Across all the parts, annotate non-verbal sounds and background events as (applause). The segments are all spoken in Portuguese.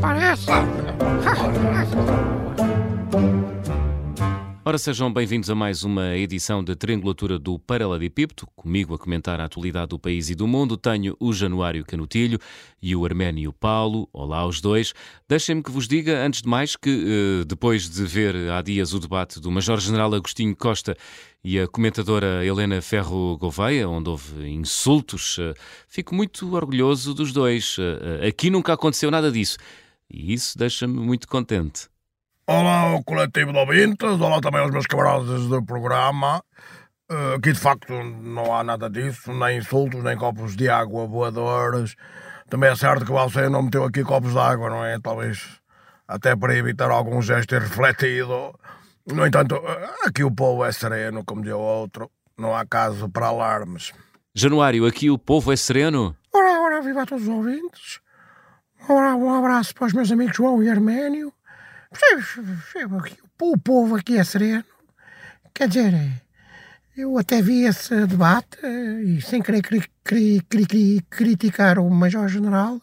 parece. Ora, sejam bem-vindos a mais uma edição da Triangulatura do Paralelepípedo. Comigo a comentar a atualidade do país e do mundo tenho o Januário Canutilho e o Arménio Paulo. Olá aos dois. Deixem-me que vos diga, antes de mais, que eh, depois de ver há dias o debate do Major-General Agostinho Costa e a comentadora Helena Ferro Gouveia, onde houve insultos, eh, fico muito orgulhoso dos dois. Eh, aqui nunca aconteceu nada disso. E isso deixa-me muito contente. Olá ao coletivo de ouvintes, olá também aos meus camaradas do programa. Uh, aqui de facto não há nada disso, nem insultos, nem copos de água voadores. Também é certo que você não meteu aqui copos de água, não é? Talvez até para evitar algum gesto irrefletido. No entanto, uh, aqui o povo é sereno, como o outro. Não há caso para alarmes. Januário, aqui o povo é sereno? Ora, ora, viva a todos os ouvintes. Um abraço para os meus amigos João e Arménio. O povo aqui é sereno. Quer dizer, eu até vi esse debate e sem querer cri cri cri criticar o Major-General,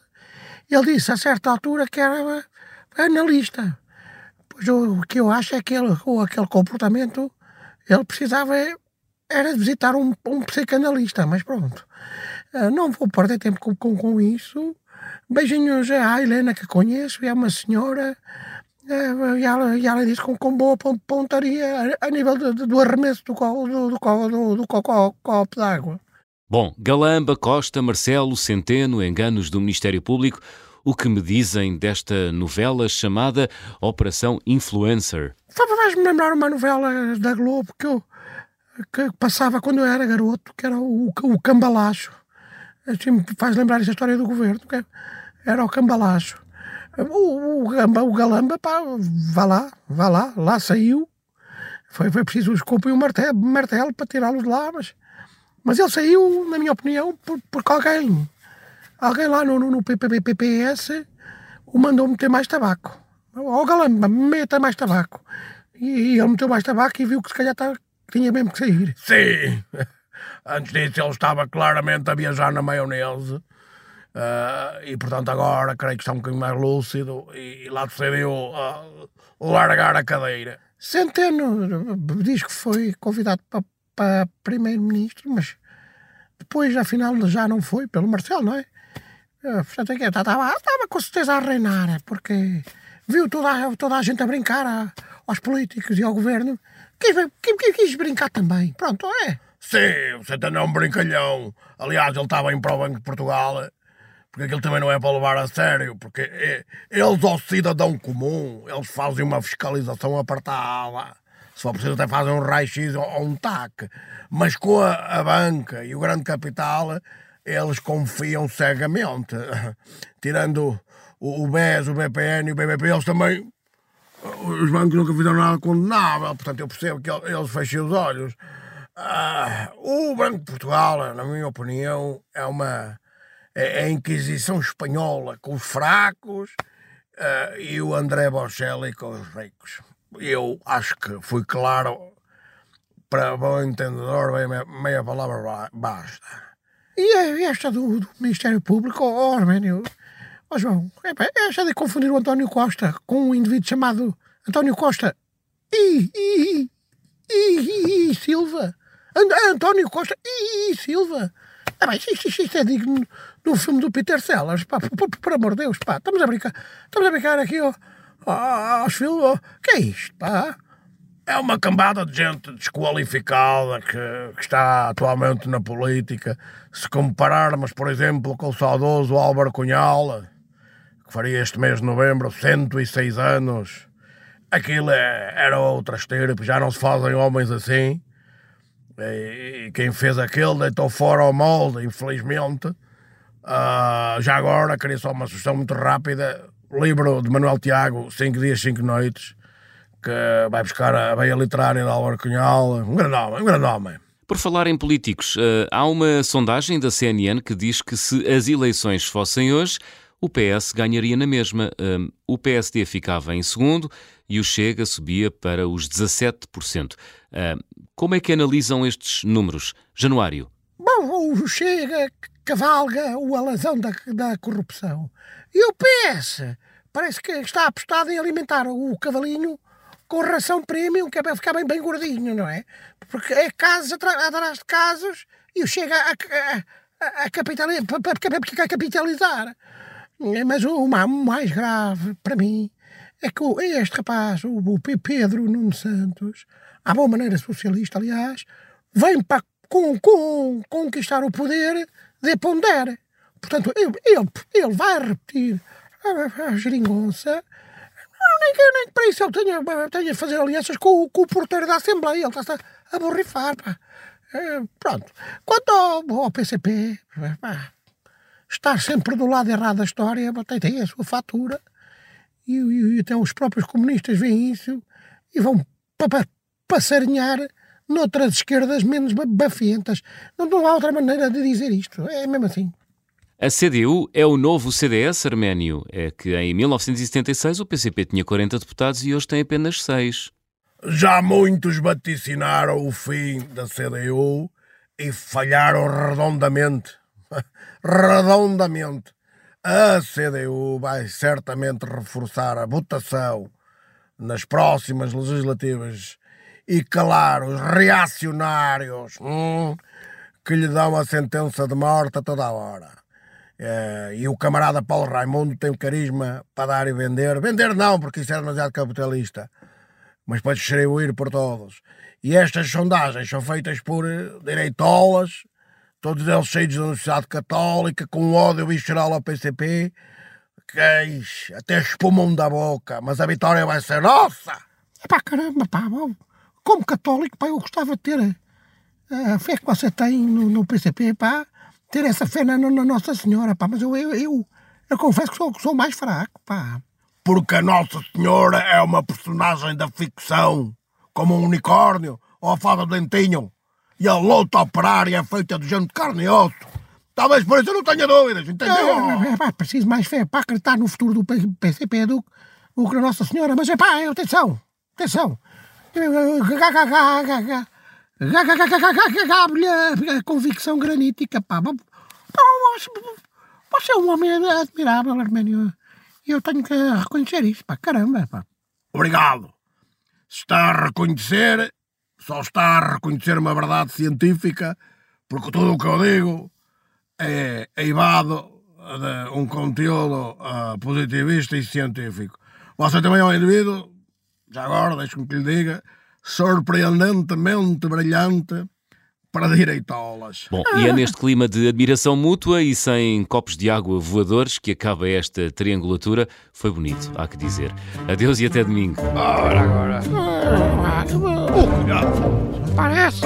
ele disse a certa altura que era analista. Pois o que eu acho é que ele, com aquele comportamento, ele precisava era visitar um, um psicanalista, mas pronto. Ah, não vou perder tempo com, com, com isso. Beijinhos à Helena que conheço, é uma senhora é, e ela, e ela disse com, com boa pontaria a, nível do, do arremesso do, do, do, do, do copo d'água. Bom, Galamba, Costa, Marcelo, Centeno, enganos do Ministério Público, o que me dizem desta novela chamada Operação Influencer? Faz-me lembrar uma novela da Globo que eu que passava quando eu era garoto, que era o, o Cambalacho. Assim, faz lembrar essa história do governo, que era o Cambalacho. O, o, Gamba, o Galamba, pá, vá lá, vá lá, lá saiu. Foi, foi preciso o escopo e o martelo, martelo para tirá-lo de lá, mas, mas ele saiu, na minha opinião, por, porque alguém, alguém lá no, no, no PPPPS o mandou meter mais tabaco. Ó Galamba, meta mais tabaco. E, e, ele meteu mais tabaco e viu que se calhar tá, tinha mesmo que sair. Sim! Antes disso ele estava claramente a viajar na maionese Uh, e portanto agora creio que está um bocadinho mais lúcido e, e lá decidiu uh, largar a cadeira. Centeno diz que foi convidado para, para primeiro-ministro, mas depois afinal já não foi, pelo Marcelo, não é? Uh, portanto, é estava, estava com certeza a reinar, porque viu toda, toda a gente a brincar a, aos políticos e ao governo, quis, quis, quis brincar também. Pronto, é. Sim, o Centeno é um brincalhão. Aliás, ele estava em prova em Portugal porque aquilo também não é para levar a sério, porque é, eles ao cidadão comum, eles fazem uma fiscalização apertada, se for preciso até fazem um raio-x ou um TAC, mas com a, a, banca e o grande capital, eles confiam cegamente, (laughs) tirando o, o BES, o BPN e o BBP, eles também, os bancos nunca fizeram nada condenável, portanto eu percebo que eles fecham os olhos. Ah, o Banco de Portugal, na minha opinião, é uma a Inquisição Espanhola com os fracos uh, e o André Bocelli com os ricos. Eu acho que fui claro, para bom entendedor, meia, palavra basta. E esta do, do Ministério Público, oh, Arménio, oh, João, é, esta de confundir o António Costa com um indivíduo chamado António Costa e, e, e, e, e Silva. António Costa e, Silva. Ah, bem, isto, isto, isto é digno do filme do Peter Sellers, pá, por, por, amor de Deus, pá, estamos a brincar, estamos a brincar aqui ó, aos filmes, ó, que é isto, pá? É uma cambada de gente desqualificada que, que, está atualmente na política. Se compararmos, por exemplo, com o saudoso Álvaro Cunhal, que faria este mês de novembro 106 anos, aquilo é, era outra estirpe, já não se fazem homens assim. E, quem fez aquilo deitou fora o molde, infelizmente. Uh, já agora, queria só uma sugestão muito rápida. Livro de Manuel Tiago, 5 dias, 5 noites, que vai buscar a veia literária de Álvaro Cunhal. Um grande homem, um grande homem. Por falar em políticos, uh, há uma sondagem da CNN que diz que se as eleições fossem hoje, o PS ganharia na mesma. Uh, o PSD ficava em segundo e o Chega subia para os 17%. Como é que analisam estes números? Januário. Bom, o Chega cavalga o alazão da, da corrupção. E o PS parece que está apostado em alimentar o cavalinho com ração premium, que é para ficar bem, bem gordinho, não é? Porque é casos atrás de casos e o chega a, a, a, capitalizar, para capitalizar. Mas o mais grave para mim é que este rapaz, o Pedro Nuno Santos, à boa maneira socialista, aliás, vem para com, com, conquistar o poder de Pondere. Portanto, ele, ele, ele vai repetir a, a geringonça. Nem nem para isso ele tenha, tenha a fazer alianças com, com o porteiro da Assembleia. Ele está-se a borrifar. Pá. É, pronto. Quanto ao, ao PCP, pá, estar sempre do lado errado da história tem, tem a sua fatura. E, e, e até os próprios comunistas veem isso e vão pa, pa, passarinhar noutras esquerdas menos bafientas. Não, não há outra maneira de dizer isto. É mesmo assim. A CDU é o novo CDS arménio. É que em 1976 o PCP tinha 40 deputados e hoje tem apenas 6. Já muitos vaticinaram o fim da CDU e falharam redondamente. (laughs) redondamente. A CDU vai certamente reforçar a votação nas próximas legislativas e calar os reacionários hum, que lhe dão a sentença de morte a toda a hora. É, e o camarada Paulo Raimundo tem carisma para dar e vender. Vender não, porque isso é demasiado capitalista, mas para distribuir por todos. E estas sondagens são feitas por direitolas, todos eles cheios da Universidade Católica, com ódio visceral ao PCP, que até espumam da boca, mas a vitória vai ser nossa! Pá, caramba, pá, bom como católico, pá, eu gostava de ter eh, a fé que você tem no, no PCP, pá, ter essa fé na, na, Nossa Senhora, pá, mas eu, eu, eu, eu confesso que sou, sou mais fraco, pá. Porque a Nossa Senhora é uma personagem da ficção, como um unicórnio ou a fada do dentinho, e a luta operária é feita de gente de carne e osso. Talvez por isso eu não tenha dúvidas, entendeu? É, é, é, preciso mais fé para acreditar no futuro do PCP do, do que na Nossa Senhora, mas é pá, atenção, atenção. Convicção granítica, pá. Você é um homem admirável, Arménio. E eu tenho que reconhecer isso, pá. Caramba, pá. Obrigado. Se está a reconhecer, só está a reconhecer uma verdade científica, porque tudo o que eu digo é eivado de um conteúdo uh, positivista e científico. Você também é um indivíduo já agora, deixe-me que lhe diga, surpreendentemente brilhante para direitolas. Bom, e é neste clima de admiração mútua e sem copos de água voadores que acaba esta triangulatura. Foi bonito, há que dizer. Adeus e até domingo. Ora, agora. Oh, cuidado. Parece.